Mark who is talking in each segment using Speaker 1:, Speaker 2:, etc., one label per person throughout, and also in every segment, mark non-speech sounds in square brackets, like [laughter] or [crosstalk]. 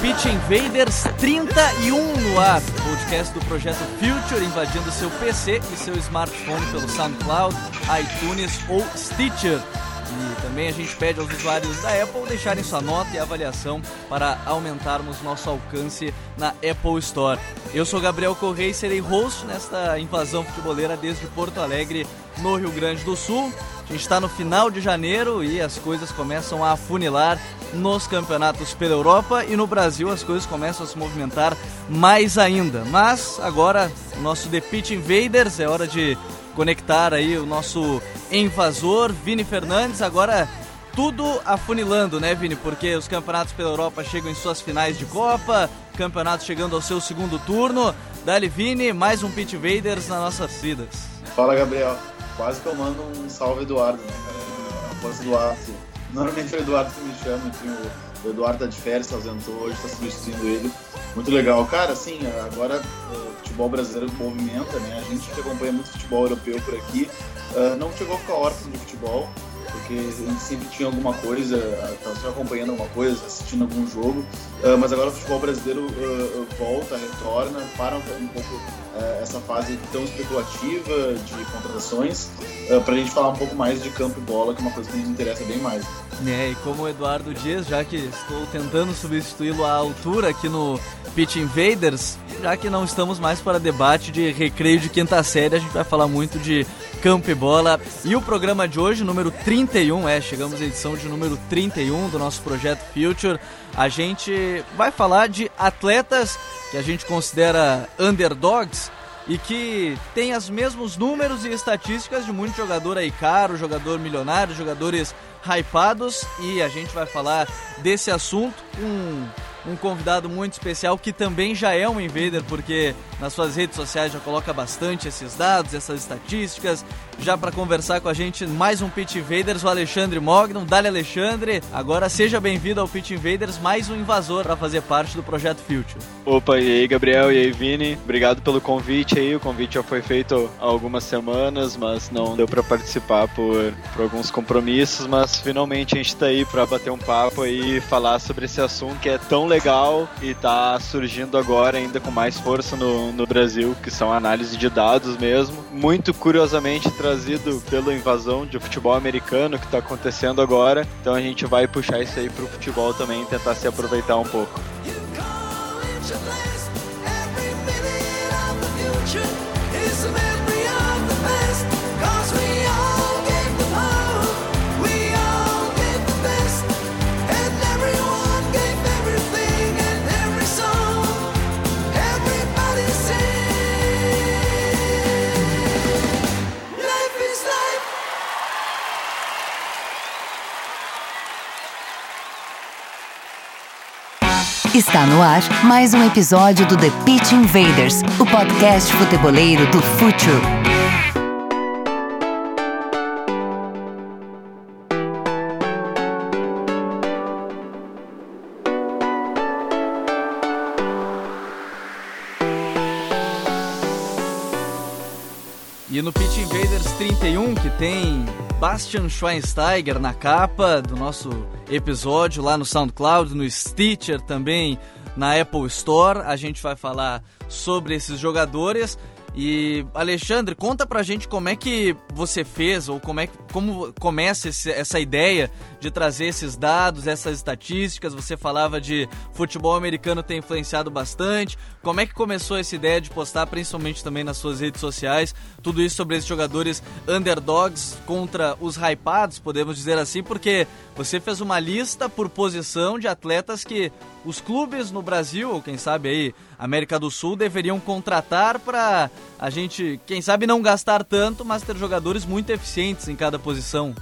Speaker 1: Pitch Invaders 31 no ar, podcast do projeto Future invadindo seu PC e seu smartphone pelo SoundCloud, iTunes ou Stitcher. E também a gente pede aos usuários da Apple deixarem sua nota e avaliação para aumentarmos nosso alcance na Apple Store. Eu sou Gabriel Correia e serei host nesta invasão futeboleira desde Porto Alegre, no Rio Grande do Sul. A gente está no final de janeiro e as coisas começam a afunilar nos campeonatos pela Europa e no Brasil as coisas começam a se movimentar mais ainda. Mas agora o nosso The Pitch Invaders é hora de conectar aí o nosso invasor Vini Fernandes. Agora tudo afunilando, né, Vini? Porque os campeonatos pela Europa chegam em suas finais de Copa, campeonato chegando ao seu segundo turno. Dali Vini, mais um Pitch Invaders nas nossas vidas.
Speaker 2: Fala, Gabriel. Quase que eu mando um salve Eduardo, né, cara? A voz do Eduardo. Normalmente é o Eduardo que me chama, enfim, o Eduardo tá de férias, tá ausentou hoje, tá substituindo ele. Muito legal. Cara, assim, agora o futebol brasileiro movimenta, né? A gente que acompanha muito futebol europeu por aqui, uh, não chegou a ficar órfão de futebol, porque a gente sempre tinha alguma coisa, estava sempre acompanhando alguma coisa, assistindo algum jogo, uh, mas agora o futebol brasileiro uh, volta, retorna, para um pouco essa fase tão especulativa de contratações, para a gente falar um pouco mais de campo e bola, que é uma coisa que nos interessa bem mais.
Speaker 1: É, e como o Eduardo Dias, já que estou tentando substituí-lo à altura aqui no Pitch Invaders, já que não estamos mais para debate de recreio de quinta série, a gente vai falar muito de campo e bola. E o programa de hoje, número 31, é, chegamos à edição de número 31 do nosso projeto Future. A gente vai falar de atletas que a gente considera underdogs e que tem os mesmos números e estatísticas de muito jogador aí caro, jogador milionário, jogadores hypados e a gente vai falar desse assunto com um convidado muito especial que também já é um invader, porque nas suas redes sociais já coloca bastante esses dados, essas estatísticas. Já para conversar com a gente, mais um Pit Invaders, o Alexandre Mognon. Dale Alexandre, agora seja bem-vindo ao Pit Invaders, mais um invasor para fazer parte do projeto Future.
Speaker 3: Opa, e aí Gabriel, e aí Vini, obrigado pelo convite aí. O convite já foi feito há algumas semanas, mas não deu para participar por, por alguns compromissos, mas finalmente a gente está aí para bater um papo e falar sobre esse assunto que é tão legal e tá surgindo agora ainda com mais força no, no Brasil, que são análise de dados mesmo. Muito curiosamente trazido pela invasão de futebol americano que está acontecendo agora. Então a gente vai puxar isso aí pro futebol também e tentar se aproveitar um pouco.
Speaker 4: Está no ar mais um episódio do The Pitch Invaders, o podcast futeboleiro do Future.
Speaker 1: E no Pitch Invaders 31, que tem Bastian Schweinsteiger na capa do nosso episódio lá no SoundCloud, no Stitcher também, na Apple Store. A gente vai falar sobre esses jogadores. E Alexandre, conta pra gente como é que você fez ou como é como começa esse, essa ideia de trazer esses dados, essas estatísticas. Você falava de futebol americano ter influenciado bastante. Como é que começou essa ideia de postar, principalmente também nas suas redes sociais, tudo isso sobre esses jogadores underdogs contra os hypados, podemos dizer assim, porque você fez uma lista por posição de atletas que os clubes no Brasil, ou quem sabe aí América do Sul, deveriam contratar para a gente, quem sabe, não gastar tanto, mas ter jogadores muito eficientes em cada posição.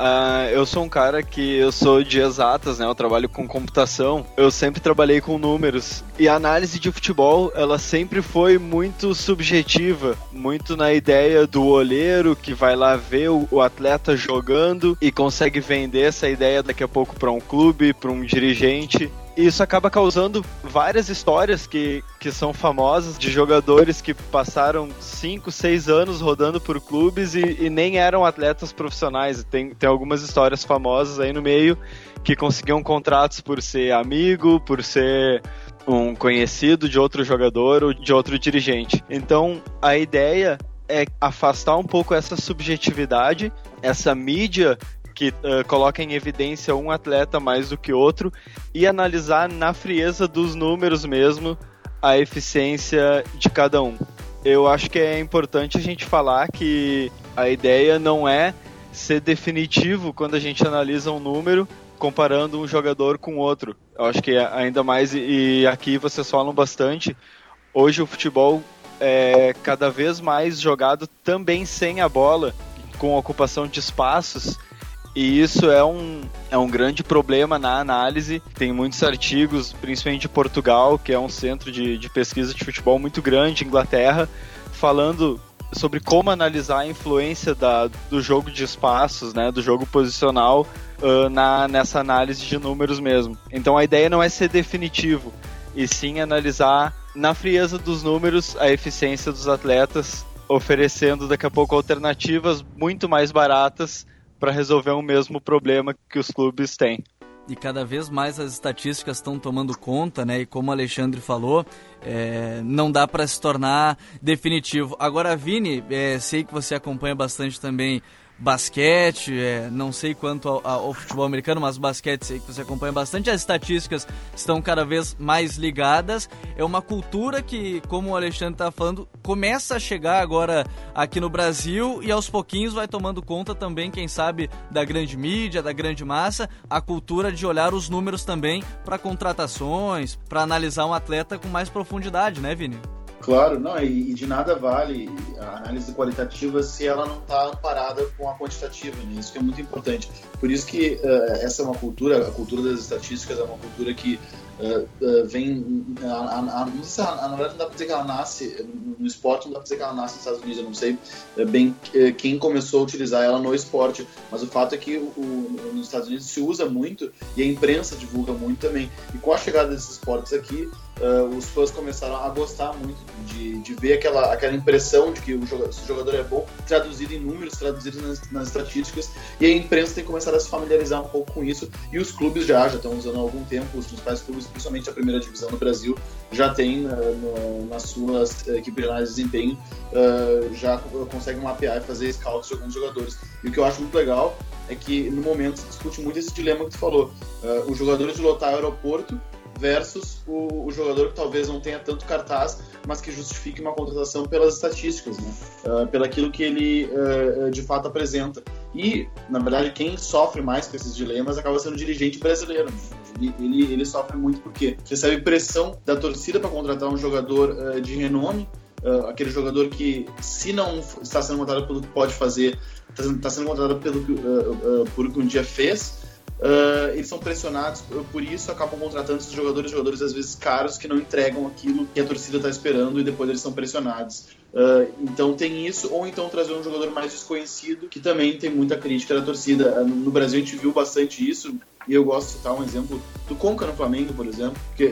Speaker 3: Uh, eu sou um cara que eu sou de exatas, né? Eu trabalho com computação. Eu sempre trabalhei com números. E a análise de futebol, ela sempre foi muito subjetiva, muito na ideia do olheiro que vai lá ver o, o atleta jogando e consegue vender essa ideia daqui a pouco para um clube, para um dirigente. Isso acaba causando várias histórias que, que são famosas de jogadores que passaram 5, 6 anos rodando por clubes e, e, nem eram atletas profissionais. Tem, tem algumas histórias famosas aí no meio que conseguiam contratos por ser amigo, por ser um conhecido de outro jogador ou de outro dirigente. Então a ideia é afastar um pouco essa subjetividade, essa mídia que uh, coloca em evidência um atleta mais do que outro e analisar na frieza dos números mesmo a eficiência de cada um. Eu acho que é importante a gente falar que a ideia não é ser definitivo quando a gente analisa um número comparando um jogador com outro. Eu acho que ainda mais, e aqui vocês falam bastante, hoje o futebol é cada vez mais jogado também sem a bola, com ocupação de espaços e isso é um, é um grande problema na análise. Tem muitos artigos, principalmente de Portugal, que é um centro de, de pesquisa de futebol muito grande, Inglaterra, falando sobre como analisar a influência da, do jogo de espaços, né, do jogo posicional uh, na, nessa análise de números mesmo. Então a ideia não é ser definitivo, e sim analisar na frieza dos números a eficiência dos atletas, oferecendo daqui a pouco alternativas muito mais baratas para resolver o mesmo problema que os clubes têm.
Speaker 1: E cada vez mais as estatísticas estão tomando conta, né? E como o Alexandre falou, é, não dá para se tornar definitivo. Agora, Vini, é, sei que você acompanha bastante também basquete, é, não sei quanto ao, ao, futebol americano, mas basquete sei que você acompanha bastante, as estatísticas estão cada vez mais ligadas. É uma cultura que, como o Alexandre está falando, começa a chegar agora aqui no Brasil e aos pouquinhos vai tomando conta também, quem sabe, da grande mídia, da grande massa, a cultura de olhar os números também para contratações, para analisar um atleta com mais profundidade, né, Vini?
Speaker 2: Claro, não, e, de nada vale a análise qualitativa se ela não está amparada com a quantitativa, né? isso que é muito importante. Por isso que uh, essa é uma cultura, a cultura das estatísticas é uma cultura que uh, uh, vem. A, a, a, não sei se na verdade não dá para dizer que ela nasce no esporte, não dá para dizer que ela nasce nos Estados Unidos, eu não sei bem quem começou a utilizar ela no esporte, mas o fato é que o, o, nos Estados Unidos se usa muito e a imprensa divulga muito também. E com a chegada desses esportes aqui, uh, os fãs começaram a gostar muito de, de ver aquela, aquela impressão de que o jogador, o jogador é bom, traduzido em números, traduzido nas, nas, estatísticas, e a imprensa tem começado a se familiarizar um pouco com isso, e os clubes já, já estão usando há algum tempo, os principais clubes, principalmente a primeira divisão no Brasil, já tem uh, nas suas equipes de análise de desempenho, uh, já conseguem mapear e fazer scouts de alguns jogadores. E o que eu acho muito legal é que no momento se discute muito esse dilema que tu falou. Uh, os jogadores de lotar o aeroporto versus o, o, jogador que talvez não tenha tanto cartaz, mas que justifique uma contratação pelas estatísticas, né? Uh, pelo aquilo que ele uh, de fato apresenta. E, na verdade, quem sofre mais com esses dilemas acaba sendo o dirigente brasileiro. Né? Ele, ele, ele, sofre muito porque recebe pressão da torcida para contratar um jogador uh, de renome, aquele jogador que, se não está sendo contratado pelo que pode fazer, está tá sendo contratado pelo, por que um dia fez, Uh, eles são pressionados por isso, acabam contratando esses jogadores, jogadores às vezes caros, que não entregam aquilo que a torcida está esperando e depois eles são pressionados. Uh, então tem isso, ou então trazer um jogador mais desconhecido, que também tem muita crítica da torcida. Uh, no Brasil a gente viu bastante isso, e eu gosto de citar um exemplo do Conca no Flamengo, por exemplo, porque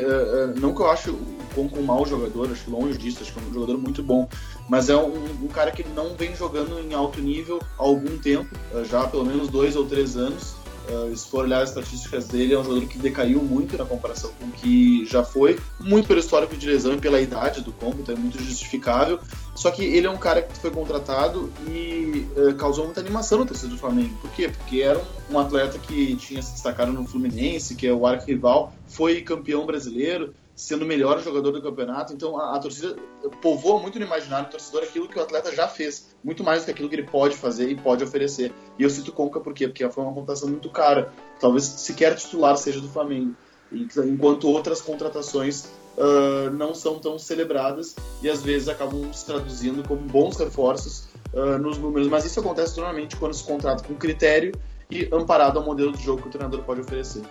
Speaker 2: não que eu acho o Conca um mau jogador, acho longe disso, acho que é um jogador muito bom, mas é um, um cara que não vem jogando em alto nível há algum tempo, já pelo menos dois ou três anos, Uh, se for olhar as estatísticas dele, é um jogador que decaiu muito na comparação com o que já foi, muito pelo histórico de lesão e pela idade do combo, então é muito justificável. Só que ele é um cara que foi contratado e uh, causou muita animação no torcedor do Flamengo. Por quê? Porque era um, um atleta que tinha se destacado no Fluminense, que é o arco-rival, foi campeão brasileiro, sendo o melhor jogador do campeonato. Então a, a, torcida povoa muito no imaginário do torcedor aquilo que o atleta já fez, muito mais do que aquilo que ele pode fazer e pode oferecer. E eu cito Conca por quê? Porque foi uma contratação muito cara. Talvez sequer titular seja do Flamengo. Enquanto outras contratações uh, não são tão celebradas e às vezes acabam se traduzindo como bons reforços uh, nos números. Mas isso acontece normalmente quando se contrata com critério e amparado ao modelo de jogo que o treinador pode oferecer.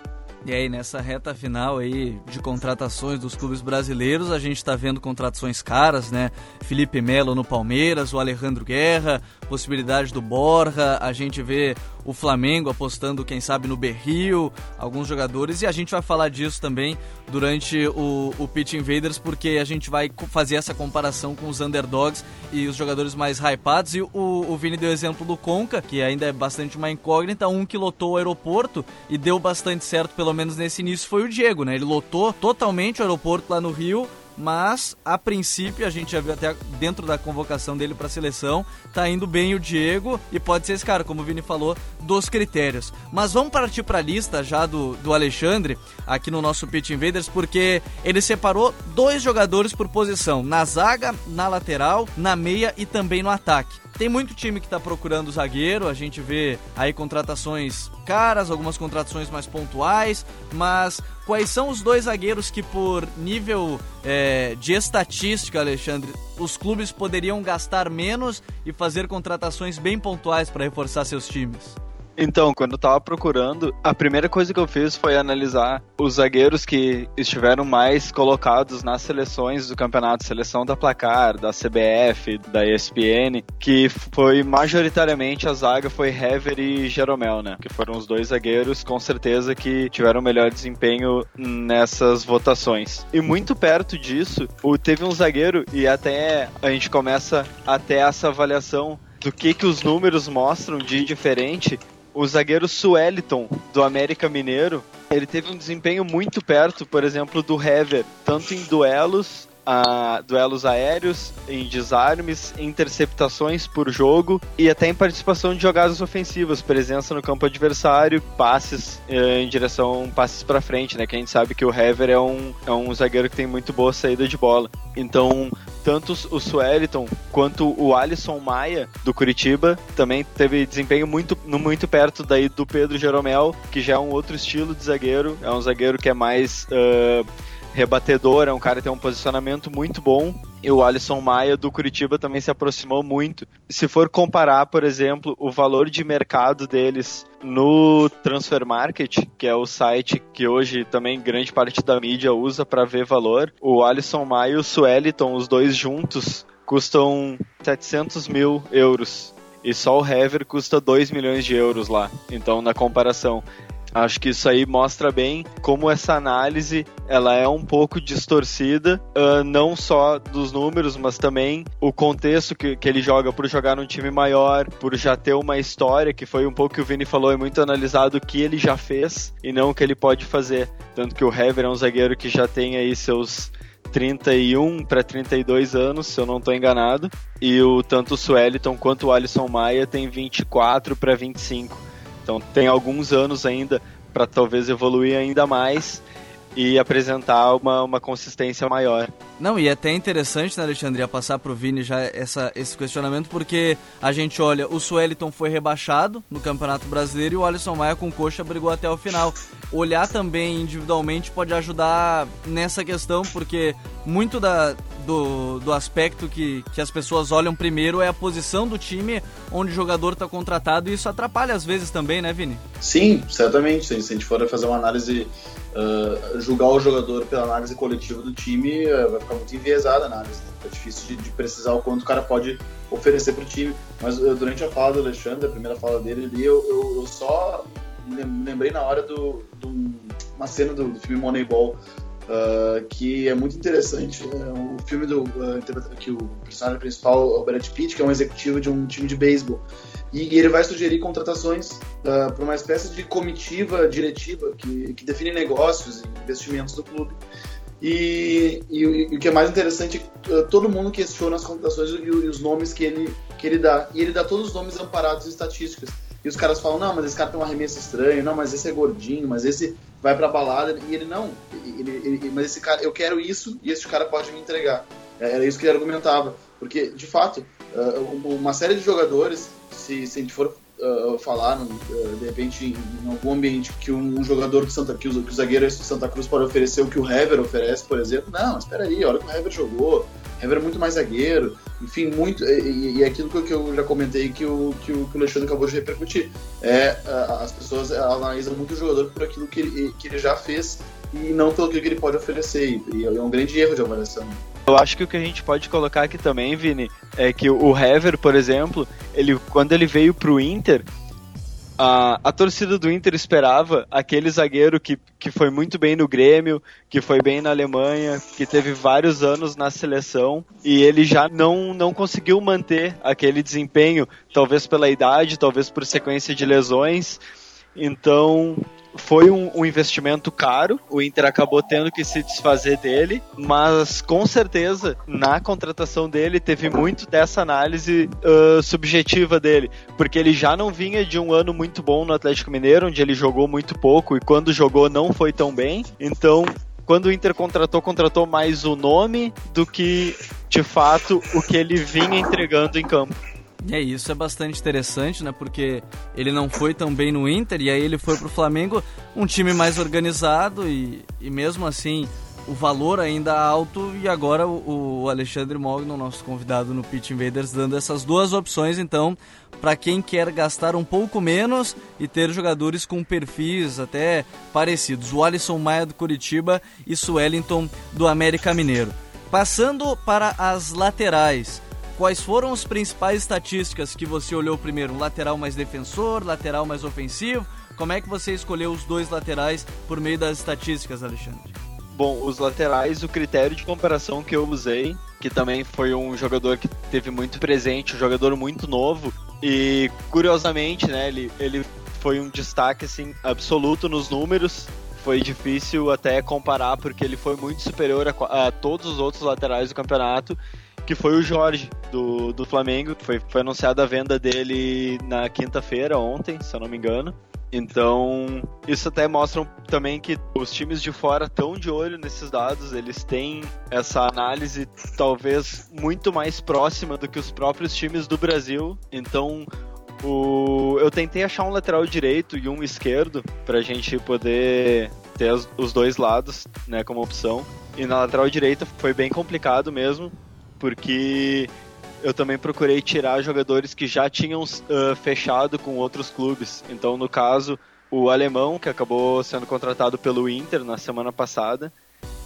Speaker 1: E aí, nessa reta final aí de contratações dos clubes brasileiros, a gente está vendo contratações caras, né? Felipe Melo no Palmeiras, o Alejandro Guerra, possibilidade do Borja, a gente vê o Flamengo apostando, quem sabe, no Berrio, alguns jogadores, e a gente vai falar disso também durante o, o Pitch Invaders, porque a gente vai fazer essa comparação com os underdogs e os jogadores mais hypados. E o, o Vini deu exemplo do Conca, que ainda é bastante uma incógnita, um que lotou o aeroporto e deu bastante certo, pelo menos nesse início, foi o Diego, né? Ele lotou totalmente o aeroporto lá no Rio, mas a princípio a gente já viu até dentro da convocação dele para a seleção, tá indo bem o Diego e pode ser esse cara, como o Vini falou, dos critérios. Mas vamos partir para a lista já do, do Alexandre, aqui no nosso Pitch Invaders, porque ele separou dois jogadores por posição, na zaga, na lateral, na meia e também no ataque. Tem muito time que está procurando zagueiro, a gente vê aí contratações caras, algumas contratações mais pontuais, mas quais são os dois zagueiros que, por nível é, de estatística, Alexandre, os clubes poderiam gastar menos e fazer contratações bem pontuais para reforçar seus times?
Speaker 3: Então, quando eu tava procurando, a primeira coisa que eu fiz foi analisar os zagueiros que estiveram mais colocados nas seleções do campeonato, seleção da Placar, da CBF, da ESPN, que foi majoritariamente a zaga foi Hever e Jeromel, né? Que foram os dois zagueiros com certeza que tiveram melhor desempenho nessas votações. E muito perto disso, teve um zagueiro e até a gente começa até essa avaliação do que que os números mostram de diferente o zagueiro Sueliton, do América Mineiro, ele teve um desempenho muito perto, por exemplo, do Hever, tanto em duelos a duelos aéreos, em desarmes, interceptações por jogo e até em participação de jogadas ofensivas, presença no campo adversário, passes eh, em direção, passes para frente, né? Que a gente sabe que o Hever é um, é um zagueiro que tem muito boa saída de bola. Então, tanto o Sueliton quanto o Alisson Maia do Curitiba também teve desempenho muito, muito perto daí do Pedro Jeromel, que já é um outro estilo de zagueiro, é um zagueiro que é mais uh, rebatedor, é um cara que tem um posicionamento muito bom. E o Alisson Maia do Curitiba também se aproximou muito. Se for comparar, por exemplo, o valor de mercado deles no Transfer Market, que é o site que hoje também grande parte da mídia usa para ver valor, o Alisson Maia e o Sueliton, os dois juntos, custam 700 mil euros. E só o Hever custa 2 milhões de euros lá. Então, na comparação, Acho que isso aí mostra bem como essa análise ela é um pouco distorcida, uh, não só dos números, mas também o contexto que, que ele joga por jogar num time maior, por já ter uma história, que foi um pouco que o Vini falou, é muito analisado o que ele já fez e não o que ele pode fazer. Tanto que o Hever é um zagueiro que já tem aí seus 31 para 32 anos, se eu não estou enganado, e o tanto o Sueliton quanto o Alisson Maia tem 24 para 25. Então tem alguns anos ainda para talvez evoluir ainda mais e apresentar uma, uma consistência maior.
Speaker 1: Não, e é até interessante, né, Alexandria, passar pro Vini já essa, esse questionamento, porque a gente olha, o Sueliton foi rebaixado no Campeonato Brasileiro e o Alisson Maia com coxa brigou até o final. Olhar também individualmente pode ajudar nessa questão, porque muito da, do, do aspecto que, que as pessoas olham primeiro é a posição do time onde o jogador está contratado e isso atrapalha às vezes também, né, Vini?
Speaker 2: Sim, certamente. Se a gente for fazer uma análise uh, julgar o jogador pela análise coletiva do time, uh, vai ficar muito enviesada a análise. Né? É difícil de, de, precisar o quanto o cara pode oferecer para o time. Mas uh, durante a fala do Alexandre, a primeira fala dele ali, eu, eu, eu só lembrei na hora do, do uma cena do, do filme Moneyball, Uh, que é muito interessante. É o filme do uh, que o personagem principal é o Brad Pitt, que é um executivo de um time de beisebol. E, e ele vai sugerir contratações uh, ah, para uma espécie de comitiva diretiva que, que define negócios e investimentos do clube. E, e, e, o que é mais interessante é todo mundo questiona as contratações e, e, os nomes que ele, que ele dá. E ele dá todos os nomes amparados em estatísticas. E os caras falam, não, mas esse cara tem um arremesso estranho, não, mas esse é gordinho, mas esse vai pra balada. E ele, não, ele, ele, mas esse cara, eu quero isso e esse cara pode me entregar. É, era isso que ele argumentava. Porque, de fato, ah, uma série de jogadores se, se a gente for uh, falar, uh, de repente, em, algum ambiente que um, jogador de Santa Cruz, que o zagueiro de Santa Cruz pode oferecer o que o Hever oferece, por exemplo, não, espera aí, olha o que o Hever jogou, Hever é muito mais zagueiro, enfim, muito, e, e é aquilo que eu já comentei que o, que o, que o Alexandre acabou de repercutir, é, uh, as pessoas analisam muito o jogador por aquilo que ele, que ele já fez e não pelo que ele pode oferecer, e é um grande erro de avaliação.
Speaker 3: Eu acho que o que a gente pode colocar aqui também, Vini, é que o Hever, por exemplo, ele quando ele veio pro Inter, a, a torcida do Inter esperava aquele zagueiro que, que foi muito bem no Grêmio, que foi bem na Alemanha, que teve vários anos na seleção e ele já não, não conseguiu manter aquele desempenho, talvez pela idade, talvez por sequência de lesões. Então, foi um, um, investimento caro, o Inter acabou tendo que se desfazer dele, mas com certeza na contratação dele teve muito dessa análise uh, subjetiva dele, porque ele já não vinha de um ano muito bom no Atlético Mineiro, onde ele jogou muito pouco e quando jogou não foi tão bem, então quando o Inter contratou, contratou mais o nome do que de fato o que ele vinha entregando em campo.
Speaker 1: É, isso é bastante interessante, né? Porque ele não foi tão bem no Inter e aí ele foi pro Flamengo, um time mais organizado e, e mesmo assim o valor ainda alto e agora o, o Alexandre Mogno, nosso convidado no Pitch Invaders, dando essas duas opções então para quem quer gastar um pouco menos e ter jogadores com perfis até parecidos. O Alisson Maia do Curitiba e Suellington do América Mineiro. Passando para as laterais. Quais foram as principais estatísticas que você olhou primeiro? Lateral mais defensor, lateral mais ofensivo? Como é que você escolheu os dois laterais por meio das estatísticas, Alexandre?
Speaker 3: Bom, os laterais, o critério de comparação que eu usei, que também foi um jogador que teve muito presente, um jogador muito novo, e curiosamente, né, ele, ele foi um destaque assim absoluto nos números. Foi difícil até comparar porque ele foi muito superior a, a todos os outros laterais do campeonato que foi o Jorge, do, do Flamengo. Foi, foi anunciada a venda dele na quinta-feira, ontem, se eu não me engano. Então, isso até mostra também que os times de fora estão de olho nesses dados, eles têm essa análise talvez muito mais próxima do que os próprios times do Brasil. Então, o... eu tentei achar um lateral direito e um esquerdo para a gente poder ter os dois lados né, como opção. E na lateral direita foi bem complicado mesmo, porque eu também procurei tirar jogadores que já tinham uh, fechado com outros clubes. Então, no caso, o alemão, que acabou sendo contratado pelo Inter na semana passada,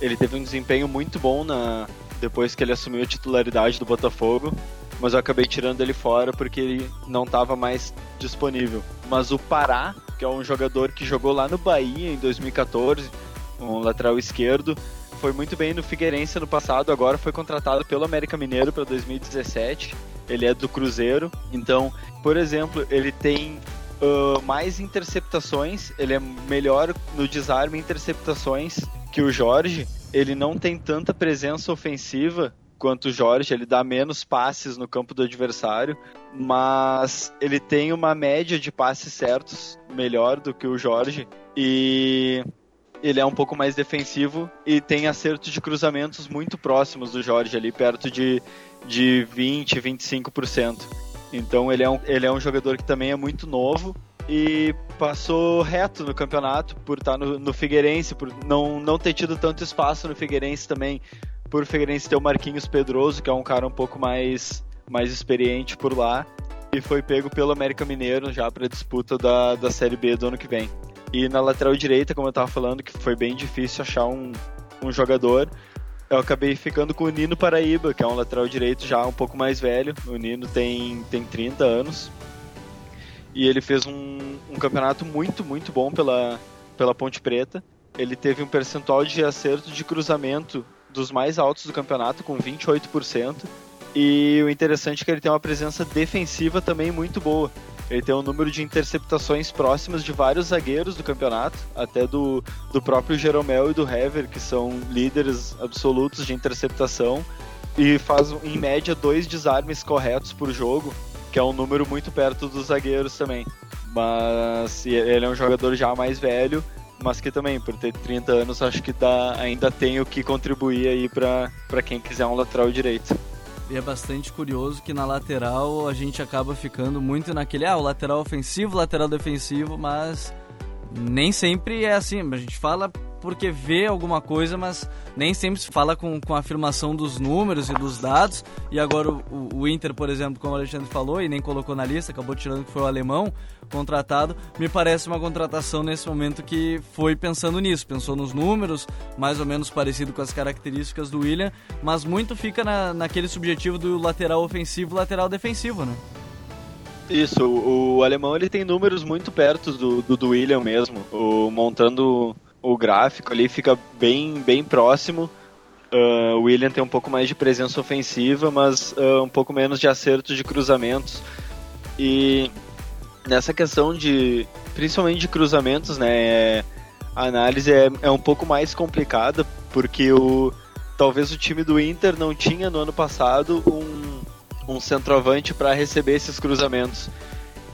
Speaker 3: ele teve um desempenho muito bom na depois que ele assumiu a titularidade do Botafogo, mas eu acabei tirando ele fora porque ele não estava mais disponível. Mas o Pará, que é um jogador que jogou lá no Bahia em 2014, um lateral esquerdo, foi muito bem no Figueirense no passado, agora foi contratado pelo América Mineiro para 2017. Ele é do Cruzeiro, então, por exemplo, ele tem uh, mais interceptações, ele é melhor no desarme interceptações que o Jorge. Ele não tem tanta presença ofensiva quanto o Jorge, ele dá menos passes no campo do adversário, mas ele tem uma média de passes certos melhor do que o Jorge. E ele é um pouco mais defensivo e tem acertos de cruzamentos muito próximos do Jorge ali, perto de, de 20, 25%. Então ele é, um, ele é um jogador que também é muito novo e passou reto no campeonato por estar no, no Figueirense, por não, não ter tido tanto espaço no Figueirense também, por o Figueirense ter o Marquinhos Pedroso, que é um cara um pouco mais, mais experiente por lá, e foi pego pelo América Mineiro já para a disputa da, da Série B do ano que vem. E na lateral direita, como eu tava falando, que foi bem difícil achar um, um jogador, eu acabei ficando com o Nino Paraíba, que é um lateral direito já um pouco mais velho. O Nino tem, tem 30 anos. E ele fez um, um campeonato muito, muito bom pela, pela Ponte Preta. Ele teve um percentual de acerto de cruzamento dos mais altos do campeonato, com 28%. E o interessante é que ele tem uma presença defensiva também muito boa. Ele tem um número de interceptações próximas de vários zagueiros do campeonato, até do, do próprio Jeromel e do Hever, que são líderes absolutos de interceptação, e faz em média dois desarmes corretos por jogo, que é um número muito perto dos zagueiros também. Mas ele é um jogador já mais velho, mas que também, por ter 30 anos, acho que dá, ainda tem o que contribuir aí para quem quiser um lateral direito.
Speaker 1: E é bastante curioso que na lateral a gente acaba ficando muito naquele, ah, o lateral ofensivo, lateral defensivo, mas nem sempre é assim. A gente fala porque vê alguma coisa, mas nem sempre se fala com, com a afirmação dos números e dos dados. E agora o, o, Inter, por exemplo, como o Alexandre falou, e nem colocou na lista, acabou tirando que foi o alemão contratado, me parece uma contratação nesse momento que foi pensando nisso, pensou nos números, mais ou menos parecido com as características do William, mas muito fica na, naquele subjetivo do lateral ofensivo, lateral defensivo, né?
Speaker 3: Isso, o, o alemão ele tem números muito perto do, do, do William mesmo. O, montando o gráfico ali fica bem, bem próximo. Uh, o William tem um pouco mais de presença ofensiva, mas uh, um pouco menos de acerto de cruzamentos. E nessa questão de, principalmente de cruzamentos, né, é, a análise é, é um pouco mais complicada, porque o, talvez o time do Inter não tinha no ano passado um, um centroavante para receber esses cruzamentos.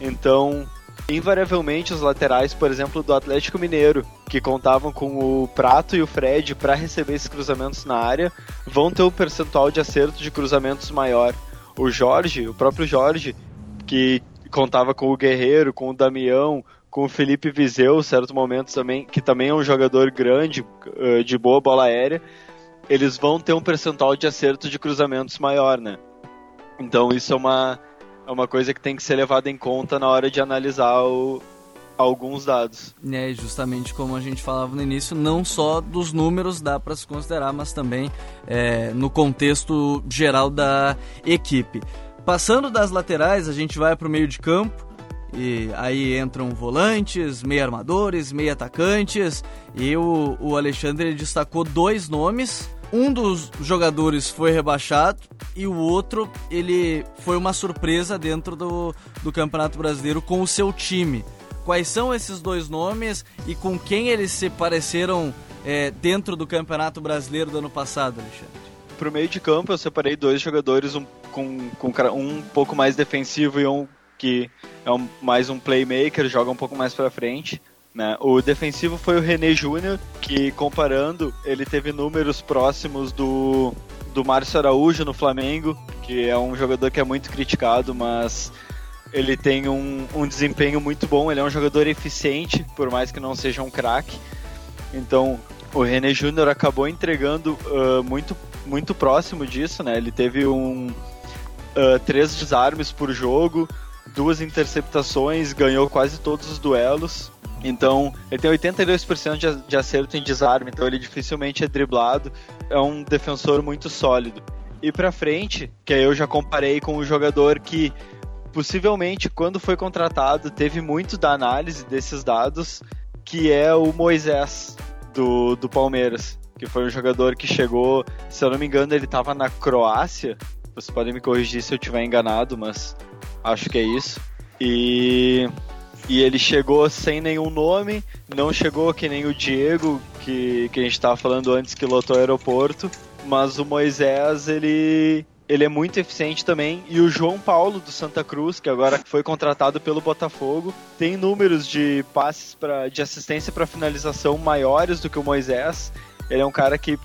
Speaker 3: Então, invariavelmente os laterais, por exemplo, do Atlético Mineiro, que contavam com o Prato e o Fred para receber esses cruzamentos na área, vão ter um percentual de acerto de cruzamentos maior. O Jorge, o próprio Jorge, que contava com o Guerreiro, com o Damião, com o Felipe Viseu, certo momento também, que também é um jogador grande, eh, de boa bola aérea, eles vão ter um percentual de acerto de cruzamentos maior, né? Então isso é uma é uma coisa que tem que ser levada em conta na hora de analisar o, alguns dados.
Speaker 1: É, justamente como a gente falava no início, não só dos números dá para se considerar, mas também é, no contexto geral da equipe. Passando das laterais, a gente vai para o meio de campo. E aí entram volantes, meio armadores, meio atacantes. E o, o Alexandre destacou dois nomes um dos jogadores foi rebaixado e o outro ele foi uma surpresa dentro do, do Campeonato Brasileiro com o seu time. Quais são esses dois nomes e com quem eles se pareceram é, dentro do Campeonato Brasileiro do ano passado, Alexandre?
Speaker 3: Para o meio de campo eu separei dois jogadores um, com, com um pouco mais defensivo e um que é um, mais um playmaker, joga um pouco mais para frente. Né? O defensivo foi o René Júnior, que comparando, ele teve números próximos do, do Márcio Araújo no Flamengo, que é um jogador que é muito criticado, mas ele tem um, um desempenho muito bom, ele é um jogador eficiente, por mais que não seja um craque. Então, o René Júnior acabou entregando uh, muito, muito próximo disso, né? Ele teve um uh, três desarmes por jogo, duas interceptações, ganhou quase todos os duelos. Então, ele tem 82% de acerto em desarme, então ele dificilmente é driblado. É um defensor muito sólido. E para frente, que aí eu já comparei com o jogador que possivelmente quando foi contratado teve muito da análise desses dados, que é o Moisés do, do Palmeiras, que foi um jogador que chegou, se eu não me engano, ele estava na Croácia. Vocês podem me corrigir se eu estiver enganado, mas acho que é isso. E e ele chegou sem nenhum nome, não chegou que nem o Diego, que, que a gente estava falando antes que lotou o aeroporto, mas o Moisés, ele, ele é muito eficiente também. E o João Paulo do Santa Cruz, que agora foi contratado pelo Botafogo, tem números de passes pra, de assistência para finalização maiores do que o Moisés. Ele é um cara que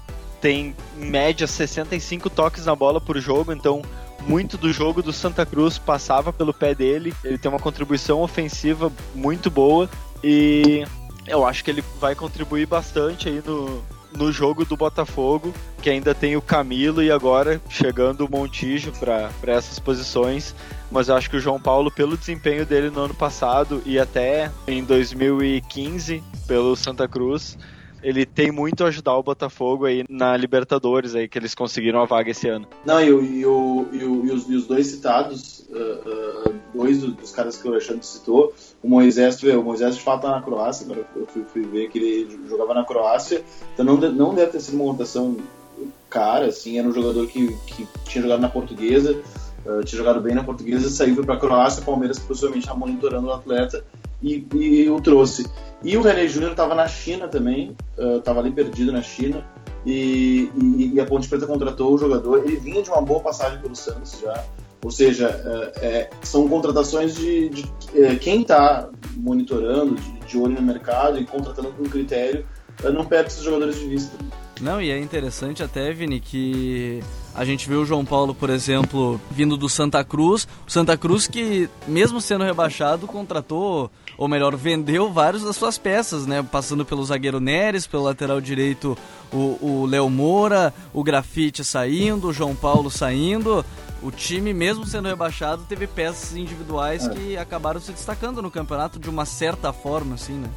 Speaker 3: tem em média 65 toques na bola por jogo, então muito do jogo do Santa Cruz passava pelo pé dele. Ele tem uma contribuição ofensiva muito boa e eu acho que ele vai contribuir bastante aí no, no jogo do Botafogo, que ainda tem o Camilo e agora chegando o Montijo para essas posições. Mas eu acho que o João Paulo, pelo desempenho dele no ano passado e até em 2015 pelo Santa Cruz, ele tem muito a ajudar o Botafogo aí na Libertadores aí, que eles conseguiram a vaga esse ano.
Speaker 2: Não, e, o, e, o, e, o, e os, os dois citados, uh, uh, dois dos caras que o Alexandre citou, o Moisés, o Moisés de fato tá na Croácia, eu fui, fui, ver que ele jogava na Croácia, então não, não deve ter sido uma rotação cara, assim, era um jogador que, que tinha jogado na portuguesa, uh, tinha jogado bem na portuguesa, saiu para a Croácia, Palmeiras possivelmente está monitorando o atleta e, e o trouxe. E o René Júnior estava na China também, estava uh, ali perdido na China, e, e, e, a Ponte Preta contratou o jogador. Ele vinha de uma boa passagem pelo Santos já, ou seja, uh, é, são contratações de, de uh, quem está monitorando, de, de, olho no mercado e contratando com critério, não perde esses jogadores de vista.
Speaker 1: Não, e é interessante até, Vini, que a gente vê o João Paulo, por exemplo, vindo do Santa Cruz. O Santa Cruz que, mesmo sendo rebaixado, contratou ou melhor, vendeu vários das suas peças, né? Passando pelo zagueiro Neres, pelo lateral direito o Léo Moura, o Grafite saindo, o João Paulo saindo. O time, mesmo sendo rebaixado, teve peças individuais é. que acabaram se destacando no campeonato de uma certa forma, assim, né?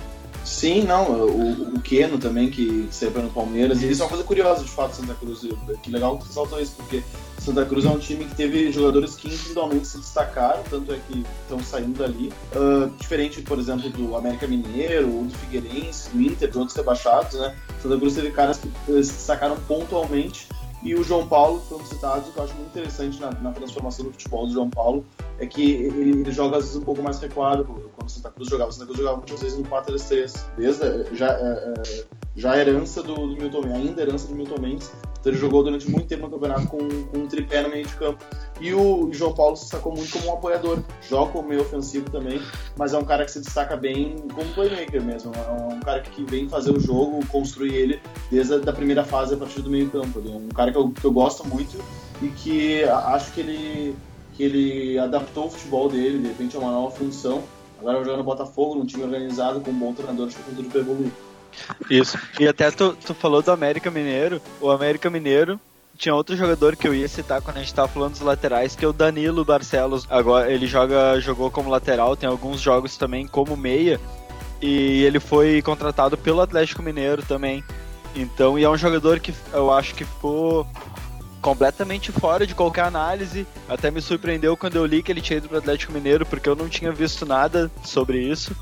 Speaker 2: Sim, não, o, o Keno também, que sempre no Palmeiras, e isso é uma coisa curiosa de fato Santa Cruz. Que legal que você saltou isso, porque Santa Cruz é um time que teve jogadores que individualmente se destacaram, tanto é que estão saindo dali. Uh, diferente, por exemplo, do América Mineiro, ou do Figueirense, do Inter, de outros rebaixados, né? Santa Cruz teve caras que se destacaram pontualmente e o João Paulo, que foi um citado, que eu acho muito interessante na, na, transformação do futebol do João Paulo, é que ele, ele, joga às vezes um pouco mais recuado. Quando o Santa Cruz jogava, o Santa Cruz jogava muitas vezes no 4-3-3. Desde, já, é, é, já herança do, do Milton ainda herança do Milton Mendes, então ele jogou durante muito tempo no campeonato com, com um tripé no meio de campo. E o João Paulo se sacou muito como um apoiador. Joga como meio ofensivo também, mas é um cara que se destaca bem como playmaker mesmo. É um cara que vem fazer o jogo, construir ele desde a da primeira fase a partir do meio campo. É um cara que eu, que eu gosto muito e que acho que ele, que ele adaptou o futebol dele, de repente é uma nova função. Agora jogando no Botafogo, num time organizado, com um bom treinador, acho que tudo para evoluir.
Speaker 3: Isso. E até tu, tu falou do América Mineiro. O América Mineiro tinha outro jogador que eu ia citar quando a gente tava falando dos laterais, que é o Danilo Barcelos. Agora ele joga, jogou como lateral, tem alguns jogos também como meia. E ele foi contratado pelo Atlético Mineiro também. Então, e é um jogador que eu acho que ficou completamente fora de qualquer análise. Até me surpreendeu quando eu li que ele tinha ido pro Atlético Mineiro, porque eu não tinha visto nada sobre isso.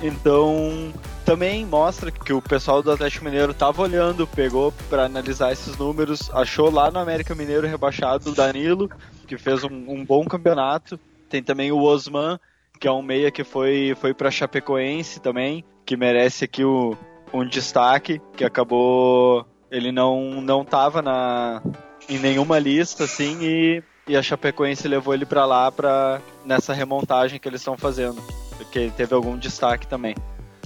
Speaker 3: Então, também mostra que o pessoal do Atlético Mineiro estava olhando, pegou para analisar esses números, achou lá no América Mineiro rebaixado o Danilo, que fez um, um bom campeonato. Tem também o Osman, que é um meia que foi, foi para Chapecoense também, que merece aqui o, um destaque, que acabou. Ele não, não tava na, em nenhuma lista, assim, e, e a Chapecoense levou ele para lá pra, nessa remontagem que eles estão fazendo porque teve algum destaque também.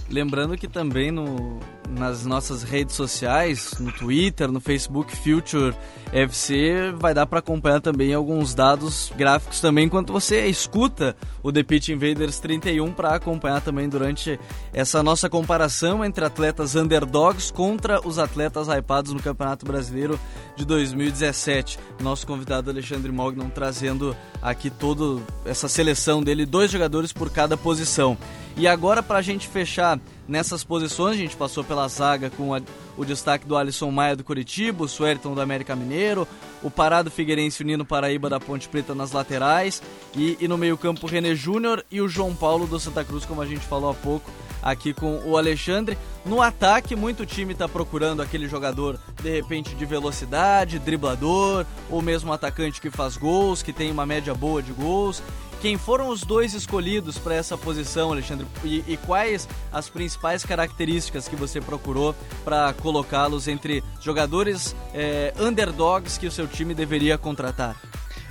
Speaker 1: Lembrando que também no, nas nossas redes sociais, no Twitter, no Facebook Future FC, vai dar para acompanhar também alguns dados gráficos também enquanto você escuta o The Pitch Invaders 31 para acompanhar também durante essa nossa comparação entre atletas underdogs contra os atletas hypados no Campeonato Brasileiro de 2017. Nosso convidado Alexandre Mognon trazendo aqui toda essa seleção dele, dois jogadores por cada posição. E agora, para a gente fechar nessas posições, a gente passou pela zaga com a, o destaque do Alisson Maia do Curitiba, o Suerton do América Mineiro, o Parado Figueirense Unino Paraíba da Ponte Preta nas laterais, e, e no meio-campo o René Júnior e o João Paulo do Santa Cruz, como a gente falou há pouco aqui com o Alexandre. No ataque, muito time está procurando aquele jogador, de repente, de velocidade, driblador, ou mesmo atacante que faz gols, que tem uma média boa de gols. Quem foram os dois escolhidos para essa posição, Alexandre? E, e, quais as principais características que você procurou para colocá-los entre jogadores é, underdogs que o seu time deveria contratar?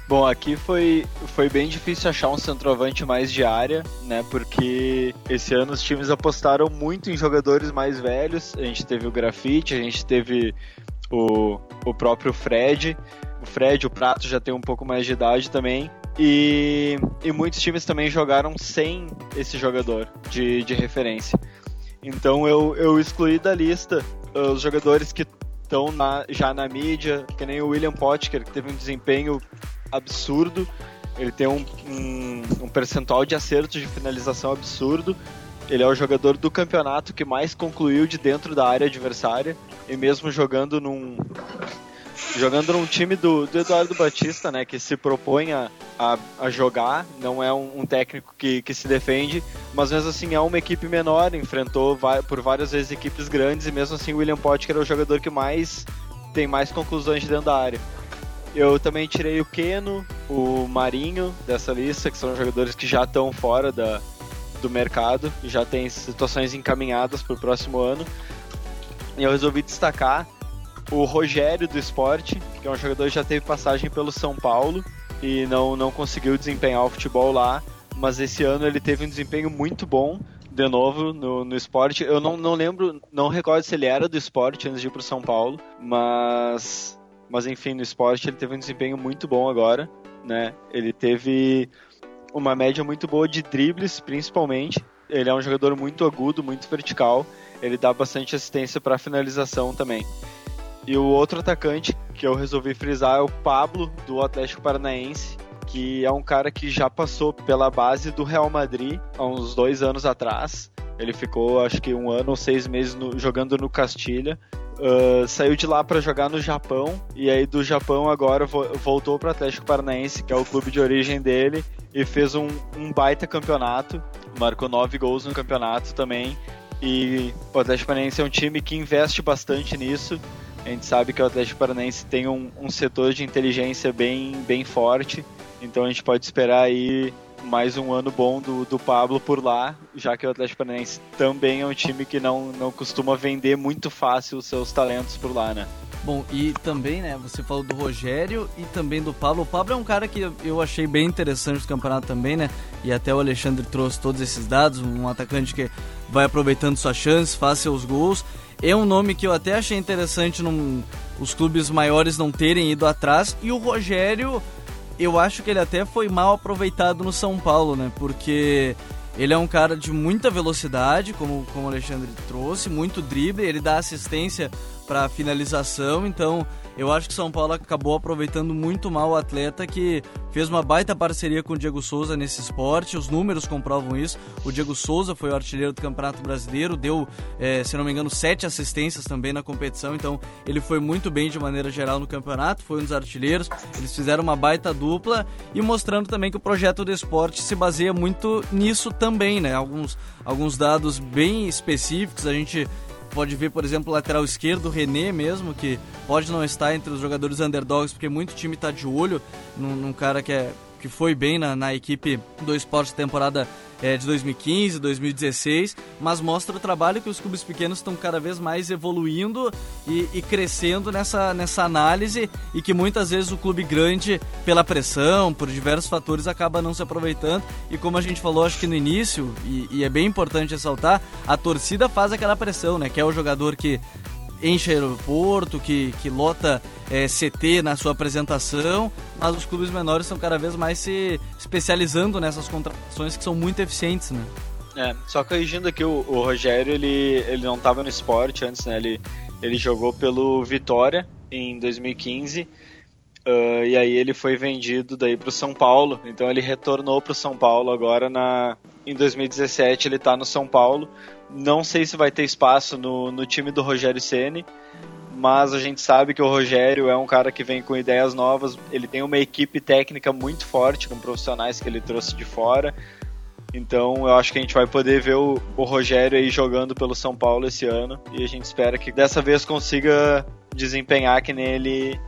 Speaker 3: Bom, aqui foi, foi bem difícil achar um centroavante mais de área, né? Porque esse ano os times apostaram muito em jogadores mais velhos. A gente teve o Grafite, a gente teve o, o próprio Fred. Fred, o Prato já tem um pouco mais de idade também. E, e muitos times também jogaram sem esse jogador de, de referência. Então eu, eu excluí da lista uh, os jogadores que estão já na mídia, que nem o William Potker, que teve um desempenho absurdo. Ele tem um, um, um percentual de acertos de finalização absurdo. Ele é o jogador do campeonato que mais concluiu de dentro da área adversária. E mesmo jogando num, jogando num time do, do, Eduardo Batista, né, que se propõe a, a, jogar, não é um, um, técnico que, que se defende, mas mesmo assim é uma equipe menor, enfrentou por várias vezes equipes grandes e mesmo assim o William Potker é o jogador que mais tem mais conclusões dentro da área. Eu também tirei o Keno, o Marinho dessa lista, que são jogadores que já estão fora da, do mercado e já têm situações encaminhadas para o próximo ano. E eu resolvi destacar o Rogério do esporte, que é um jogador que já teve passagem pelo São Paulo e não, não conseguiu desempenhar o futebol lá, mas esse ano ele teve um desempenho muito bom de novo no, no esporte. Eu não, não lembro, não recordo se ele era do esporte antes de ir para o São Paulo, mas, mas enfim, no esporte ele teve um desempenho muito bom agora, né? Ele teve uma média muito boa de dribles, principalmente. Ele é um jogador muito agudo, muito vertical. Ele dá bastante assistência para finalização também. E o outro atacante que eu resolvi frisar é o Pablo, do Atlético Paranaense, que é um cara que já passou pela base do Real Madrid há uns dois anos atrás. Ele ficou, acho que um ano ou seis meses no, jogando no Castilha. Uh, saiu de lá para jogar no Japão e aí do Japão agora vo voltou para Atlético Paranaense, que é o clube de origem dele, e fez um, um baita campeonato. Marcou nove gols no campeonato também. E o Atlético Paranaense é um time que investe bastante nisso. A gente sabe que o Atlético Paranaense tem um, um setor de inteligência bem, bem forte, então a gente pode esperar aí mais um ano bom do, do Pablo por lá, já que o Atlético Paranaense também é um time que não, não costuma vender muito fácil os seus talentos por lá, né?
Speaker 1: Bom, e também, né, você falou do Rogério e também do Pablo. O Pablo é um cara que eu achei bem interessante do campeonato também, né? E até o Alexandre trouxe todos esses dados, um atacante que vai aproveitando suas chances, faz seus gols. É um nome que eu até achei interessante num, os clubes maiores não terem ido atrás. E o Rogério, eu acho que ele até foi mal aproveitado no São Paulo, né? Porque ele é um cara de muita velocidade, como, como o Alexandre trouxe, muito drible, ele dá assistência para finalização, então eu acho que São Paulo acabou aproveitando muito mal o atleta que fez uma baita parceria com o Diego Souza nesse esporte. Os números comprovam isso. O Diego Souza foi o artilheiro do Campeonato Brasileiro, deu, é, se não me engano, sete assistências também na competição. Então ele foi muito bem de maneira geral no campeonato, foi um dos artilheiros. Eles fizeram uma baita dupla e mostrando também que o projeto do esporte se baseia muito nisso também, né? Alguns, alguns dados bem específicos. A gente pode ver, por exemplo, o lateral esquerdo, o René mesmo, que pode não estar entre os jogadores underdogs, porque muito time está de olho num, num, cara que, é, que foi bem na, na equipe do esporte temporada é, de 2015, 2016, mas mostra o trabalho que os clubes pequenos estão cada vez mais evoluindo e, e, crescendo nessa, nessa análise e que muitas vezes o clube grande, pela pressão, por diversos fatores, acaba não se aproveitando. E como a gente falou, acho que no início, e, e é bem importante ressaltar, a torcida faz aquela pressão, né? Que é o jogador que enche aeroporto, que, que lota é, CT na sua apresentação, mas os clubes menores estão cada vez mais se especializando nessas contratações que são muito eficientes, né?
Speaker 3: É, só corrigindo aqui, o, o Rogério, ele, ele não estava no esporte antes, né? Ele, ele jogou pelo Vitória em 2015, uh, e aí ele foi vendido daí para o São Paulo, então ele retornou para o São Paulo agora na, em 2017, ele está no São Paulo, não sei se vai ter espaço no, no time do Rogério Ceni, mas a gente sabe que o Rogério é um cara que vem com ideias novas. Ele tem uma equipe técnica muito forte, com profissionais que ele trouxe de fora. Então eu acho que a gente vai poder ver o, o Rogério aí jogando pelo São Paulo esse ano. E a gente espera que dessa vez consiga desempenhar que nele ele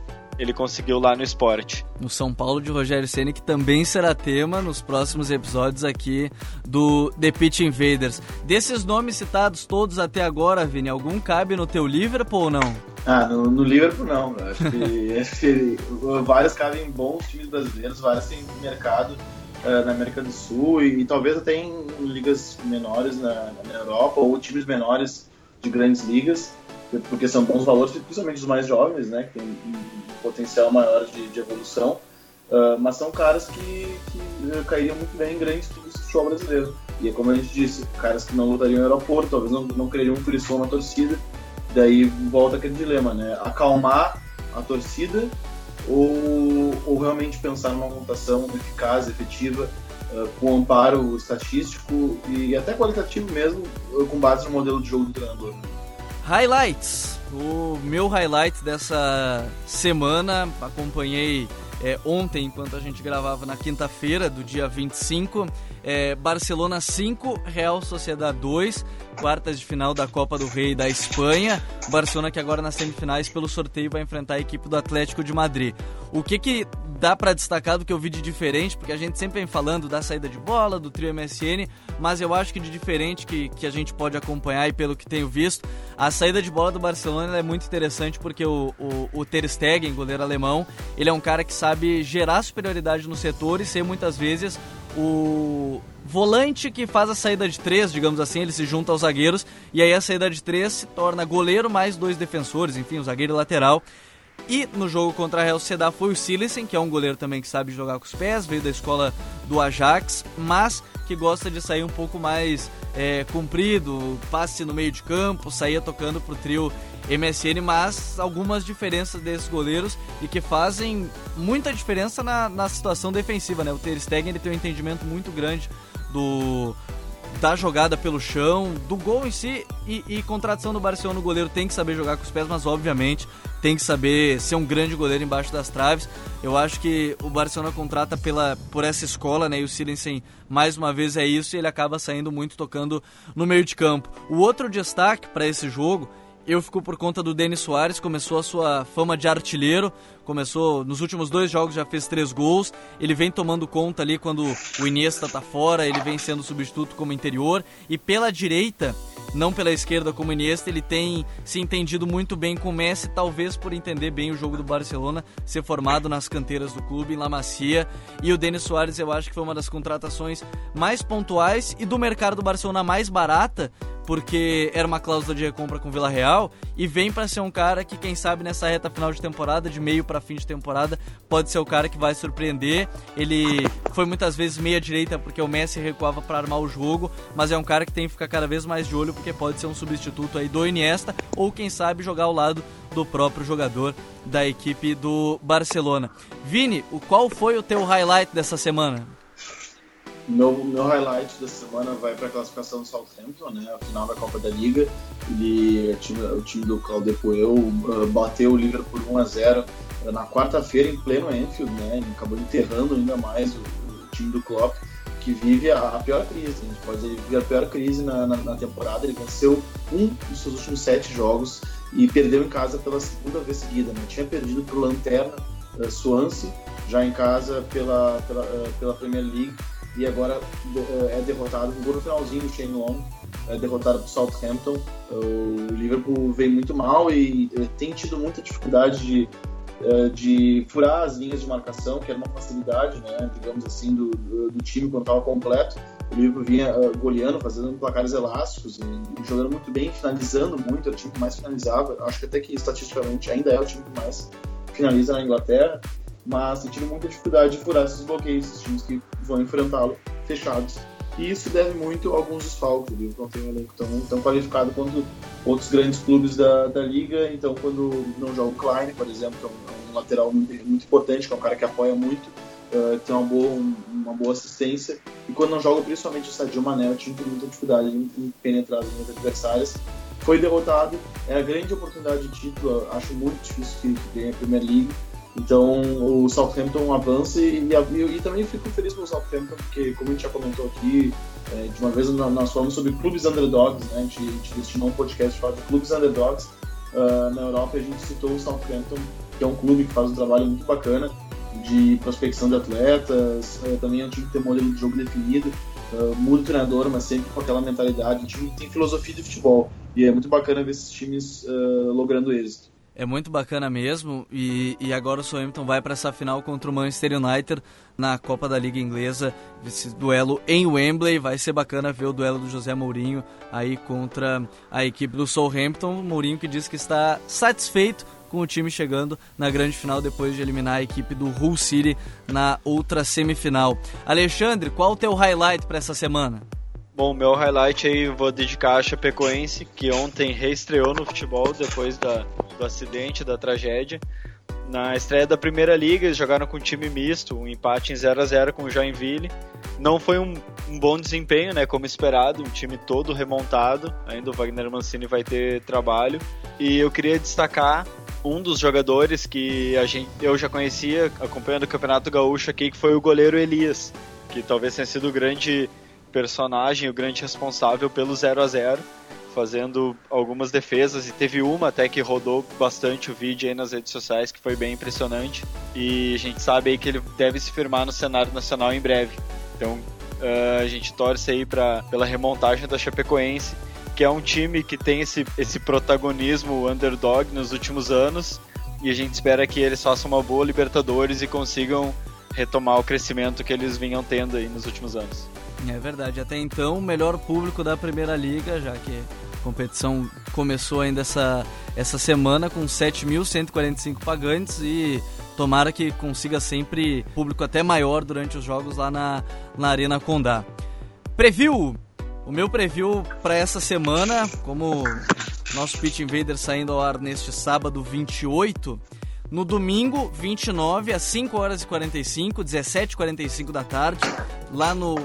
Speaker 3: conseguiu lá no esporte.
Speaker 1: No São Paulo de Rogério Ceni que também será tema nos próximos episódios aqui do The Pitch Invaders. Desses nomes citados todos até agora, Vini, algum cabe no teu Liverpool ou não?
Speaker 2: Ah, no, no Liverpool não. Acho que, [laughs] acho que vários cabem em bons times brasileiros, vários têm mercado uh, na América do Sul e, e, talvez até em ligas menores na, na Europa ou times menores de grandes ligas porque são bons valores, principalmente os mais jovens, né, que tem um potencial maior de, de evolução, uh, mas são caras que, que cairiam muito bem em grandes clubes de futebol brasileiro. E é como a gente disse, caras que não lutariam no aeroporto, talvez não, não criariam um frisson na torcida, daí volta aquele dilema, né, acalmar a torcida ou, ou realmente pensar numa montação eficaz, efetiva, uh, com amparo estatístico e até qualitativo mesmo, com base no modelo de jogo do treinador.
Speaker 1: Highlights. O meu highlight dessa semana, acompanhei é, ontem, enquanto a gente gravava na quinta-feira, do dia 25, é, Barcelona 5, Real Sociedade 2, quartas de final da Copa do Rei da Espanha. Barcelona que agora nas semifinais pelo sorteio vai enfrentar a equipe do Atlético de Madrid. O que que dá para destacar do que eu vi de diferente, porque a gente sempre vem falando da saída de bola, do trio MSN, mas eu acho que de diferente que, que a gente pode acompanhar e pelo que tenho visto, a saída de bola do Barcelona é muito interessante porque o, o, o Ter Stegen, goleiro alemão, ele é um cara que sabe gerar superioridade no setor e ser muitas vezes o volante que faz a saída de três, digamos assim, ele se junta aos zagueiros e aí a saída de três se torna goleiro mais dois defensores, enfim, o zagueiro lateral. E no jogo contra a Real Sociedad foi o Silicen, que é um goleiro também que sabe jogar com os pés, veio da escola do Ajax, mas que gosta de sair um pouco mais é, comprido, passe no meio de campo, saía tocando pro trio MSN, mas algumas diferenças desses goleiros e que fazem muita diferença na, na situação defensiva, né? O Ter Stegen ele tem um entendimento muito grande do da jogada pelo chão, do gol em si e, e contratação do Barcelona, o goleiro tem que saber jogar com os pés, mas obviamente tem que saber ser um grande goleiro embaixo das traves. Eu acho que o Barcelona contrata pela, por essa escola, né? E o Silensen mais uma vez é isso e ele acaba saindo muito tocando no meio de campo. O outro destaque para esse jogo eu fico por conta do Denis Soares, começou a sua fama de artilheiro, começou nos últimos dois jogos já fez três gols. Ele vem tomando conta ali quando o Iniesta tá fora, ele vem sendo substituto como interior e pela direita não pela esquerda como Iniesta, ele tem se entendido muito bem com o Messi, talvez por entender bem o jogo do Barcelona, ser formado nas canteiras do clube, em La Macia. E o Denis Soares eu acho que foi uma das contratações mais pontuais e do mercado do Barcelona mais barata, porque era uma cláusula de recompra com Vila Real e vem para ser um cara que quem sabe nessa reta final de temporada, de meio para fim de temporada, pode ser o cara que vai surpreender. Ele foi muitas vezes meia direita porque o Messi recuava para armar o jogo, mas é um cara que tem que ficar cada vez mais de olho porque pode ser um substituto aí do Iniesta ou quem sabe jogar ao lado do próprio jogador da equipe do Barcelona. Vini, qual foi o teu highlight dessa semana?
Speaker 2: Meu, meu highlight da semana vai para a classificação do Southampton, né, a final da Copa da Liga. Ele, o, time, do Claudio Puel uh, bateu o Liverpool por 1 a 0 uh, na quarta-feira em pleno Anfield, né, ele acabou enterrando ainda mais o, o time do Klopp, que vive a, a, pior crise. A gente pode dizer, vive a pior crise na, na, na, temporada. Ele venceu um dos seus últimos sete jogos e perdeu em casa pela segunda vez seguida. Né? Tinha perdido para o Lanterna uh, Swansea, já em casa pela, pela, uh, pela Premier League e agora é derrotado, no finalzinho, o Shane Long é derrotado por Southampton. O Liverpool vem muito mal e tem tido muita dificuldade de, é, de furar as linhas de marcação, que era uma facilidade, né, digamos assim, do, do time quando estava completo. O Liverpool vinha goleando, fazendo placares elásticos jogando muito bem, finalizando muito, era o time que mais finalizava. Acho que até que estatisticamente ainda é o time que mais finaliza na Inglaterra mas sentindo muita dificuldade de furar esses bloqueios, esses times que vão enfrentá-lo fechados. E isso deve muito a alguns desfalques, viu? Não tem um elenco tão, tão qualificado quanto outros grandes clubes da, da liga. Então, quando não joga o Klein, por exemplo, que é um, um lateral muito, muito, importante, que é um cara que apoia muito, uh, tem uma boa, um, uma boa assistência. E quando não joga, principalmente o Sadio Mané, o time tem muita dificuldade em, em penetrar as adversárias. Foi derrotado, é a grande oportunidade de título, acho muito difícil que, ganhe a Premier League então o Southampton avança e, e, e, também fico feliz pelo Southampton, porque como a gente já comentou aqui, é, de uma vez nós falamos sobre clubes underdogs, né? a, gente, a gente destinou um podcast para de clubes underdogs uh, na Europa e a gente citou o Southampton, que é um clube que faz um trabalho muito bacana de prospecção de atletas, uh, também é um time que tem modelo de jogo definido, uh, treinador, mas sempre com aquela mentalidade, um time que tem filosofia de futebol e é muito bacana ver esses times logrando êxito.
Speaker 1: É muito bacana mesmo e, e agora o Southampton vai para essa final contra o Manchester United na Copa da Liga Inglesa, esse duelo em Wembley, vai ser bacana ver o duelo do José Mourinho aí contra a equipe do Southampton, Mourinho que diz que está satisfeito com o time chegando na grande final depois de eliminar a equipe do Hull City na outra semifinal. Alexandre, qual o teu highlight para essa semana?
Speaker 3: Bom, meu highlight aí vou dedicar a Chapecoense, que ontem reestreou no futebol depois da, do acidente, da tragédia. Na estreia da Primeira Liga, eles jogaram com um time misto, um empate em 0 a 0 com o Joinville. Não foi um, um, bom desempenho, né, como esperado, um time todo remontado. Ainda o Wagner Mancini vai ter trabalho. E eu queria destacar um dos jogadores que a gente, eu já conhecia acompanhando o Campeonato Gaúcho aqui, que foi o goleiro Elias, que talvez tenha sido o grande personagem, o grande responsável pelo 0 a 0 fazendo algumas defesas. E teve uma até que rodou bastante o vídeo aí nas redes sociais que foi bem impressionante. E a gente sabe aí que ele deve se firmar no cenário nacional em breve. Então uh, a gente torce aí pra, pela remontagem da Chapecoense que é um time que tem esse, esse protagonismo underdog nos últimos anos. E a gente espera que eles façam uma boa Libertadores e consigam retomar o crescimento que eles vinham tendo aí nos últimos anos.
Speaker 1: É verdade, até então o melhor público da Primeira Liga, já que a competição começou ainda essa, essa semana com 7.145 pagantes e tomara que consiga sempre público até maior durante os jogos lá na, na Arena Condá. Preview! O meu preview para essa semana, como nosso Pitch Invader saindo ao ar neste sábado 28, no domingo 29 às 5 horas e 45, 17 h 45 da tarde, lá no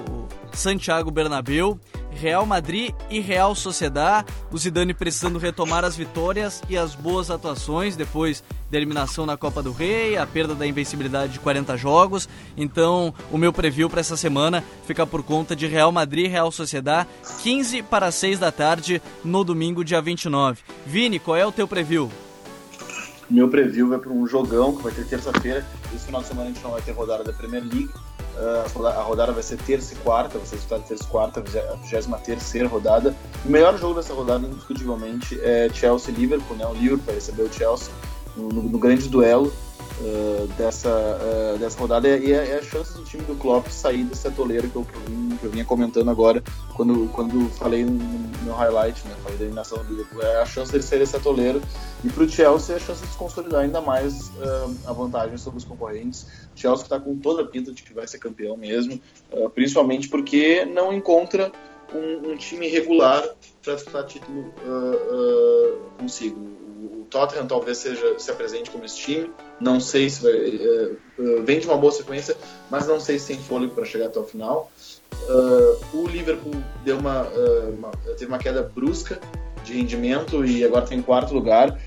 Speaker 1: Santiago Bernabéu, Real Madrid e Real Sociedad. O Zidane precisando retomar as vitórias e as boas atuações depois da eliminação na Copa do Rei, a perda da invencibilidade de 40 jogos. Então, o meu preview para essa semana fica por conta de Real Madrid e Real Sociedad, 15 para 6 da tarde no domingo, dia 29. Vini, qual é o teu preview?
Speaker 2: Meu preview vai para um jogão que vai ter terça-feira. Esse final de semana a gente não vai ter rodada da Premier League. Uh, a rodada vai ser terça e quarta, vai ser disputada terça e quarta, a 23 rodada. O melhor jogo dessa rodada, indiscutivelmente, é Chelsea-Liverpool. Né? O Liverpool vai receber o Chelsea no, no, no grande duelo uh, dessa, uh, dessa rodada e é, é, a chance do time do Klopp sair desse atoleiro que eu, que eu, vinha comentando agora quando, quando falei no, no highlight, né, falei da eliminação do Liverpool, é a chance dele sair desse atoleiro e para o Chelsea é a chance de se consolidar ainda mais uh, a vantagem sobre os concorrentes. O Chelsea está com toda a pinta de que vai ser campeão mesmo, principalmente porque não encontra um, um time regular para disputar título consigo Tottenham talvez seja se apresente como esse time. Não sei se vai, uh, vem de uma boa sequência, mas não sei se tem fôlego para chegar até o final. Uh, o Liverpool deu uma, uma, teve uma queda brusca de rendimento e agora está em quarto lugar,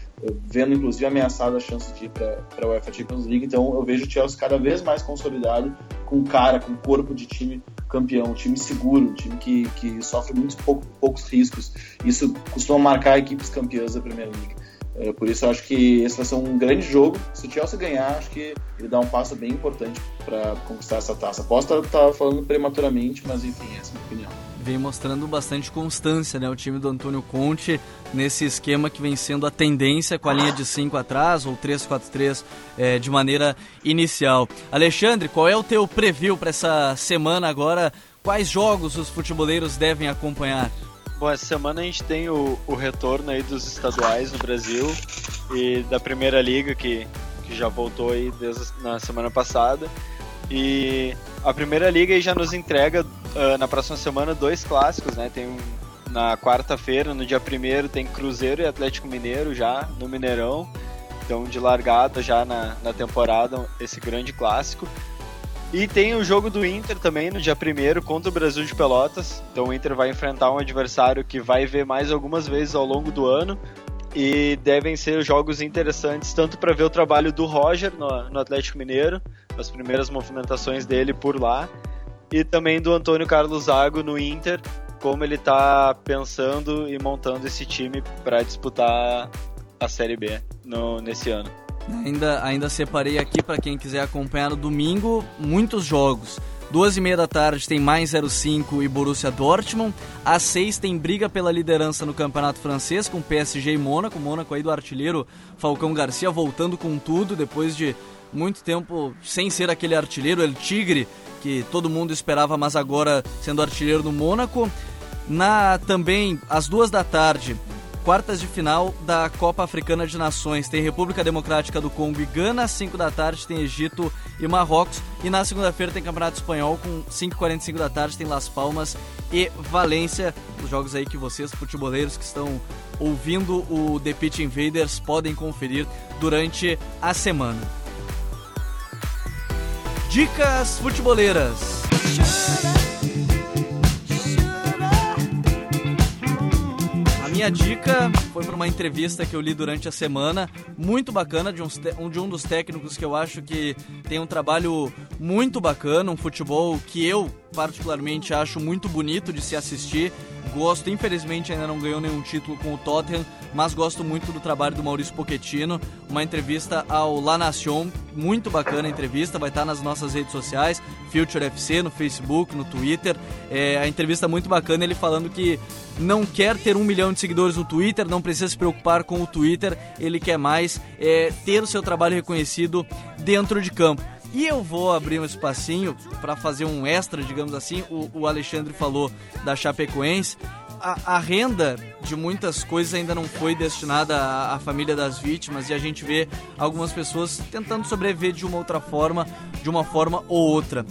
Speaker 2: vendo inclusive ameaçado a chance de ir para a UEFA Champions League. Então eu vejo o Chelsea cada vez mais consolidado, com cara, com corpo de time campeão, time seguro, time que, que sofre muitos poucos, riscos. Isso costuma marcar equipes campeãs da Premier League. É, por isso eu acho que esse vai ser um grande jogo. Se o Chelsea ganhar, acho que ele dá um passo bem importante para conquistar essa taça. Posso estar tá falando prematuramente, mas enfim, essa é a minha opinião.
Speaker 1: Vem mostrando bastante constância, né? O time do Antônio Conte nesse esquema que vem sendo a tendência com a linha de 5 atrás ou 3-4-3 é, de maneira inicial. Alexandre, qual é o teu preview para essa semana agora? Quais jogos os futeboleiros devem acompanhar?
Speaker 3: Bom, essa semana a gente tem o, o retorno aí dos estaduais no Brasil e da Primeira Liga que, que já voltou aí desde na semana passada. E a Primeira Liga já nos entrega uh, na próxima semana dois clássicos, né? Tem um, na quarta-feira, no dia primeiro, tem Cruzeiro e Atlético Mineiro já no Mineirão. Então, de largada já na, na temporada, esse grande clássico. E tem o jogo do Inter também no dia 1 contra o Brasil de Pelotas. Então o Inter vai enfrentar um adversário que vai ver mais algumas vezes ao longo do ano. E devem ser jogos interessantes, tanto para ver o trabalho do Roger no, no Atlético Mineiro, as primeiras movimentações dele por lá, e também do Antônio Carlos Zago no Inter, como ele está pensando e montando esse time para disputar a Série B no, nesse ano.
Speaker 1: Ainda, ainda separei aqui para quem quiser acompanhar no domingo muitos jogos. Duas e meia da tarde tem mais 05 e Borussia Dortmund. Às seis tem briga pela liderança no Campeonato Francês com PSG e Mônaco. Mônaco aí do artilheiro Falcão Garcia voltando com tudo depois de muito tempo sem ser aquele artilheiro, El Tigre, que todo mundo esperava, mas agora sendo artilheiro do Mônaco. Na também às duas da tarde quartas de final da Copa Africana de Nações. Tem República Democrática do Congo e Gana, às 5 da tarde tem Egito e Marrocos. E na segunda-feira tem Campeonato Espanhol, com 5h45 da tarde tem Las Palmas e Valência. Os jogos aí que vocês, futeboleiros que estão ouvindo o The Pitch Invaders, podem conferir durante a semana. Dicas futeboleiras. Minha dica foi para uma entrevista que eu li durante a semana, muito bacana, de um, de um dos técnicos que eu acho que tem um trabalho muito bacana, um futebol que eu particularmente acho muito bonito de se assistir Gosto, infelizmente ainda não ganhou nenhum título com o Tottenham, mas gosto muito do trabalho do Maurício Pochettino. Uma entrevista ao La Nation, muito bacana a entrevista, vai estar nas nossas redes sociais, Future FC, no Facebook, no Twitter. É, a entrevista muito bacana, ele falando que não quer ter um milhão de seguidores no Twitter, não precisa se preocupar com o Twitter, ele quer mais é, ter o seu trabalho reconhecido dentro de campo. E eu vou abrir um espacinho para fazer um extra, digamos assim. O, o Alexandre falou da Chapecoense. A, a, renda de muitas coisas ainda não foi destinada à, à, família das vítimas e a gente vê algumas pessoas tentando sobreviver de uma outra forma, de uma forma ou outra.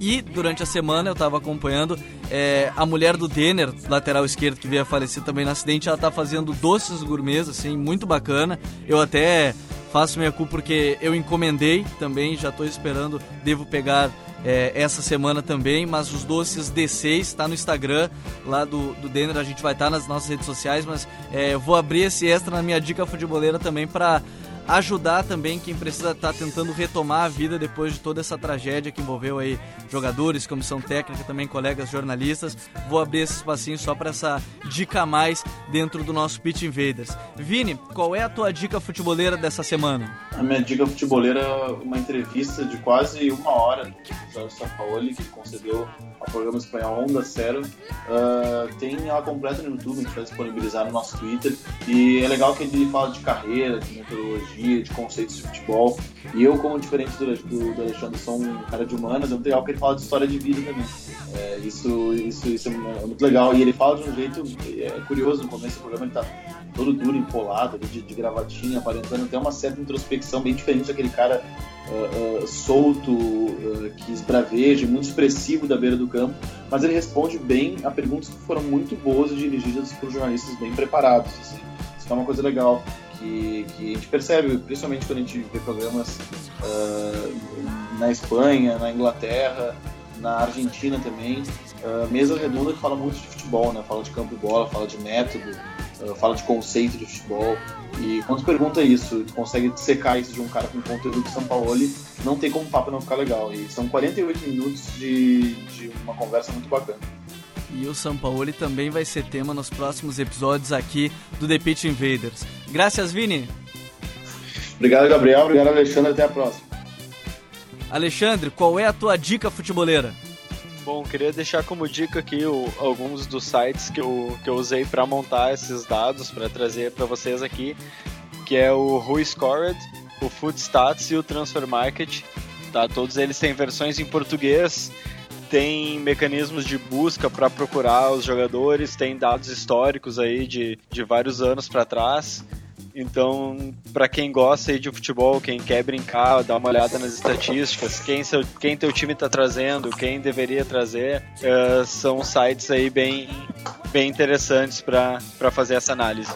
Speaker 1: E durante a semana eu estava acompanhando é, a mulher do Denner, lateral esquerdo, que veio a falecer também no acidente. Ela está fazendo doces gourmets, assim, muito bacana. Eu até Faço minha culpa porque eu encomendei também, já estou esperando, devo pegar é, essa semana também, mas os doces D6 está no Instagram lá do, do Denner, a gente vai estar tá nas nossas redes sociais, mas é, vou abrir esse extra na minha dica futeboleira também para ajudar também quem precisa estar tá tentando retomar a vida depois de toda essa tragédia que envolveu aí jogadores, comissão técnica, também colegas jornalistas. Vou abrir esse espacinho só para essa dica a mais dentro do nosso Pitch Invaders. Vini, qual é a tua dica futeboleira dessa semana?
Speaker 2: A minha dica futeboleira é uma entrevista de quase uma hora do Jorge Sampaoli, que concedeu ao programa espanhol Onda Zero. Uh, tem ela completa no YouTube, a gente vai disponibilizar no nosso Twitter. E é legal que ele fala de carreira, de metodologia, de conceitos de futebol. E eu, como diferente do, do, do Alexandre, sou um cara de humanas, é muito legal que ele fala de história de vida também. É, isso, isso, isso é muito legal. E ele fala de um jeito é, curioso no começo do programa, ele tá todo duro, empolado, de, de gravatinha, aparentando até uma certa introspecção bem diferente daquele cara uh, uh, solto, uh, que esbraveja, muito expressivo da beira do campo, mas ele responde bem a perguntas que foram muito boas e dirigidas por jornalistas bem preparados. Assim. Isso é uma coisa legal que, que a gente percebe, principalmente quando a gente vê programas na Espanha, na Inglaterra, na Argentina também. Uh, mesa redonda que fala muito de futebol, né? Fala de campo e bola, fala de método, uh, fala de conceito de futebol. E quando tu pergunta isso, tu consegue secar isso de um cara com conteúdo de São Paulo, não tem como o papo não ficar legal. E são 48 minutos de, de uma conversa muito bacana.
Speaker 1: E o São Paulo também vai ser tema nos próximos episódios aqui do The Pitch Invaders. Graças, Vini.
Speaker 2: Obrigado, Gabriel. Obrigado, Alexandre. Até a próxima.
Speaker 1: Alexandre, qual é a tua dica futeboleira?
Speaker 3: Bom, queria deixar como dica aqui o, alguns dos sites que eu, que eu usei para montar esses dados, para trazer para vocês aqui, que é o Who Scored, o Food Stats e o Transfer Market. Tá? Todos eles têm versões em português, tem mecanismos de busca para procurar os jogadores, tem dados históricos aí de, de vários anos para trás. Então, para quem gosta de futebol, quem quer brincar, dá uma olhada nas estatísticas, quem, seu, quem teu time está trazendo, quem deveria trazer, uh, são sites aí bem, bem interessantes para fazer essa análise.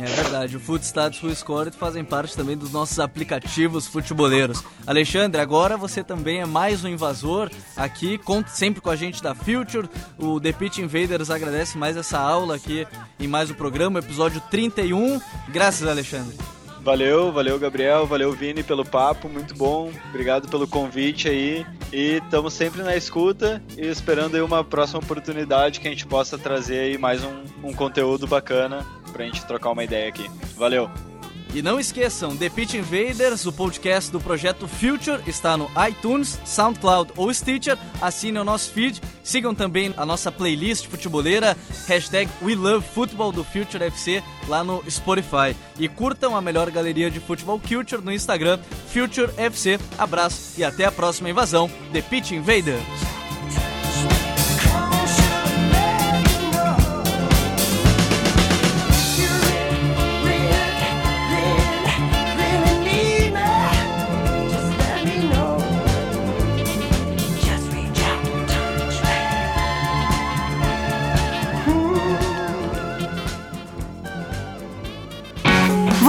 Speaker 1: É verdade, o Footstats e o Score fazem parte também dos nossos aplicativos futeboleiros. Alexandre, agora você também é mais um invasor aqui, conte sempre com a gente da Future. O The Pitch Invaders agradece mais essa aula aqui em mais um programa, episódio 31. Graças, Alexandre.
Speaker 3: Valeu, valeu Gabriel, valeu Vini pelo papo, muito bom. Obrigado pelo convite aí. E estamos sempre na escuta e esperando aí uma próxima oportunidade que a gente possa trazer aí mais um, um conteúdo bacana pra gente trocar uma ideia aqui. Valeu!
Speaker 1: E não esqueçam, The Pitch Invaders, o podcast do projeto Future, está no iTunes, SoundCloud ou Stitcher. Assinem o nosso feed, sigam também a nossa playlist futeboleira, hashtag WeLoveFootball do Future FC lá no Spotify. E curtam a melhor galeria de futebol Culture no Instagram, Future FC. Abraço e até a próxima invasão, The Pitch Invaders.